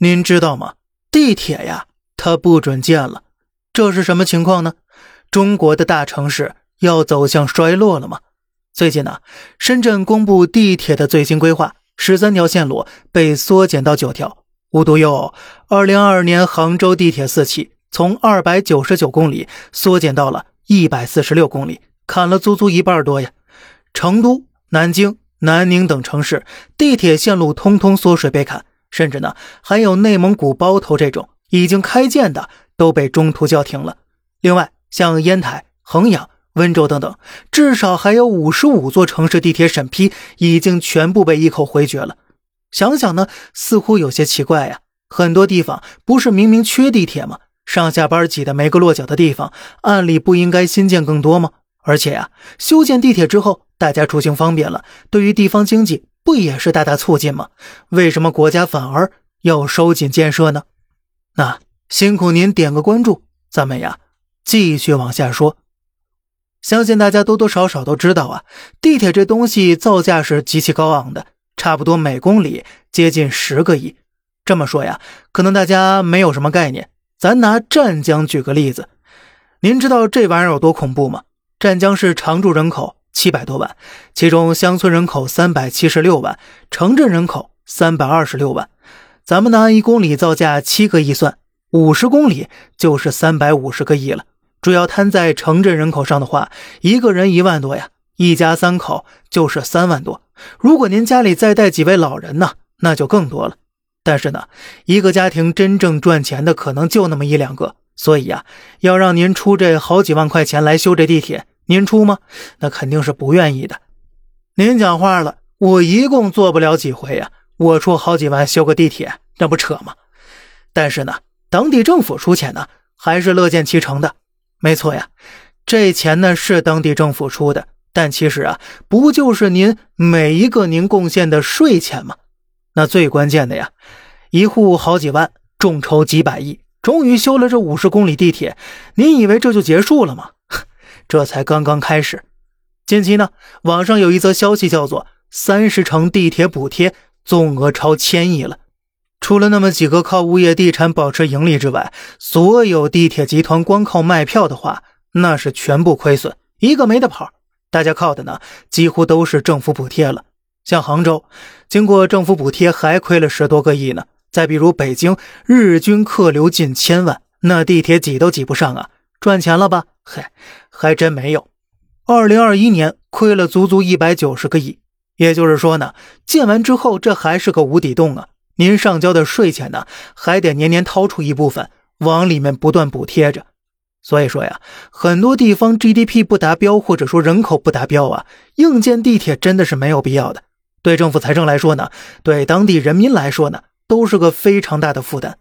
您知道吗？地铁呀，它不准建了，这是什么情况呢？中国的大城市要走向衰落了吗？最近呢，深圳公布地铁的最新规划，十三条线路被缩减到九条。无独有偶，二零二二年杭州地铁四期从二百九十九公里缩减到了一百四十六公里，砍了足足一半多呀。成都、南京、南宁等城市地铁线路通通缩水被砍。甚至呢，还有内蒙古包头这种已经开建的都被中途叫停了。另外，像烟台、衡阳、温州等等，至少还有五十五座城市地铁审批已经全部被一口回绝了。想想呢，似乎有些奇怪呀。很多地方不是明明缺地铁吗？上下班挤得没个落脚的地方，按理不应该新建更多吗？而且呀，修建地铁之后，大家出行方便了，对于地方经济。不也是大大促进吗？为什么国家反而要收紧建设呢？那辛苦您点个关注，咱们呀继续往下说。相信大家多多少少都知道啊，地铁这东西造价是极其高昂的，差不多每公里接近十个亿。这么说呀，可能大家没有什么概念。咱拿湛江举个例子，您知道这玩意儿有多恐怖吗？湛江市常住人口。七百多万，其中乡村人口三百七十六万，城镇人口三百二十六万。咱们拿一公里造价七个亿算，五十公里就是三百五十个亿了。主要摊在城镇人口上的话，一个人一万多呀，一家三口就是三万多。如果您家里再带几位老人呢，那就更多了。但是呢，一个家庭真正赚钱的可能就那么一两个，所以呀，要让您出这好几万块钱来修这地铁。您出吗？那肯定是不愿意的。您讲话了，我一共坐不了几回呀，我出好几万修个地铁，那不扯吗？但是呢，当地政府出钱呢，还是乐见其成的。没错呀，这钱呢是当地政府出的，但其实啊，不就是您每一个您贡献的税钱吗？那最关键的呀，一户好几万，众筹几百亿，终于修了这五十公里地铁，您以为这就结束了吗？这才刚刚开始。近期呢，网上有一则消息，叫做“三十城地铁补贴总额超千亿了”。除了那么几个靠物业地产保持盈利之外，所有地铁集团光靠卖票的话，那是全部亏损，一个没得跑。大家靠的呢，几乎都是政府补贴了。像杭州，经过政府补贴还亏了十多个亿呢。再比如北京，日均客流近千万，那地铁挤都挤不上啊。赚钱了吧？嗨，还真没有。二零二一年亏了足足一百九十个亿，也就是说呢，建完之后这还是个无底洞啊！您上交的税钱呢，还得年年掏出一部分往里面不断补贴着。所以说呀，很多地方 GDP 不达标，或者说人口不达标啊，硬建地铁真的是没有必要的。对政府财政来说呢，对当地人民来说呢，都是个非常大的负担。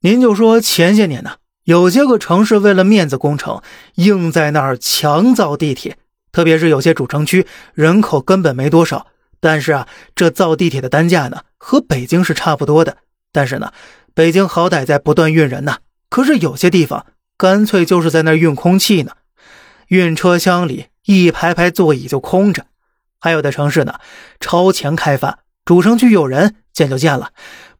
您就说前些年呢？有些个城市为了面子工程，硬在那儿强造地铁，特别是有些主城区人口根本没多少，但是啊，这造地铁的单价呢和北京是差不多的。但是呢，北京好歹在不断运人呢，可是有些地方干脆就是在那儿运空气呢，运车厢里一排排座椅就空着。还有的城市呢，超前开发，主城区有人建就建了，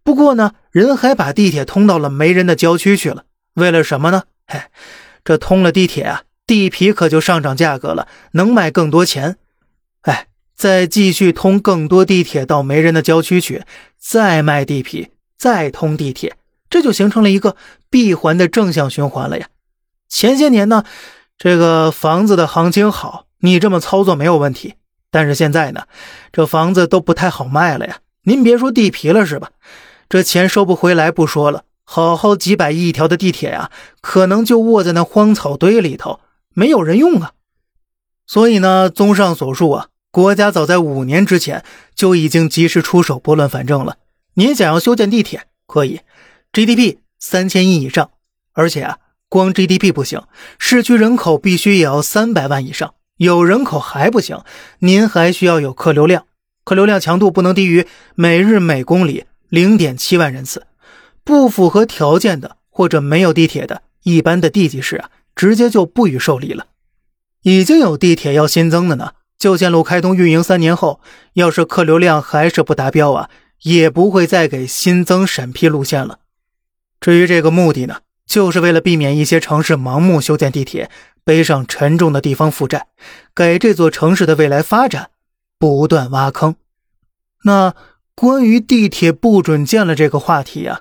不过呢，人还把地铁通到了没人的郊区去了。为了什么呢？嘿，这通了地铁啊，地皮可就上涨价格了，能卖更多钱。哎，再继续通更多地铁到没人的郊区去，再卖地皮，再通地铁，这就形成了一个闭环的正向循环了呀。前些年呢，这个房子的行情好，你这么操作没有问题。但是现在呢，这房子都不太好卖了呀。您别说地皮了，是吧？这钱收不回来不说了。好好几百亿一条的地铁呀，可能就卧在那荒草堆里头，没有人用啊。所以呢，综上所述啊，国家早在五年之前就已经及时出手拨乱反正了。您想要修建地铁，可以，GDP 三千亿以上，而且啊，光 GDP 不行，市区人口必须也要三百万以上。有人口还不行，您还需要有客流量，客流量强度不能低于每日每公里零点七万人次。不符合条件的或者没有地铁的一般的地级市啊，直接就不予受理了。已经有地铁要新增的呢，旧线路开通运营三年后，要是客流量还是不达标啊，也不会再给新增审批路线了。至于这个目的呢，就是为了避免一些城市盲目修建地铁，背上沉重的地方负债，给这座城市的未来发展不断挖坑。那关于地铁不准建了这个话题呀，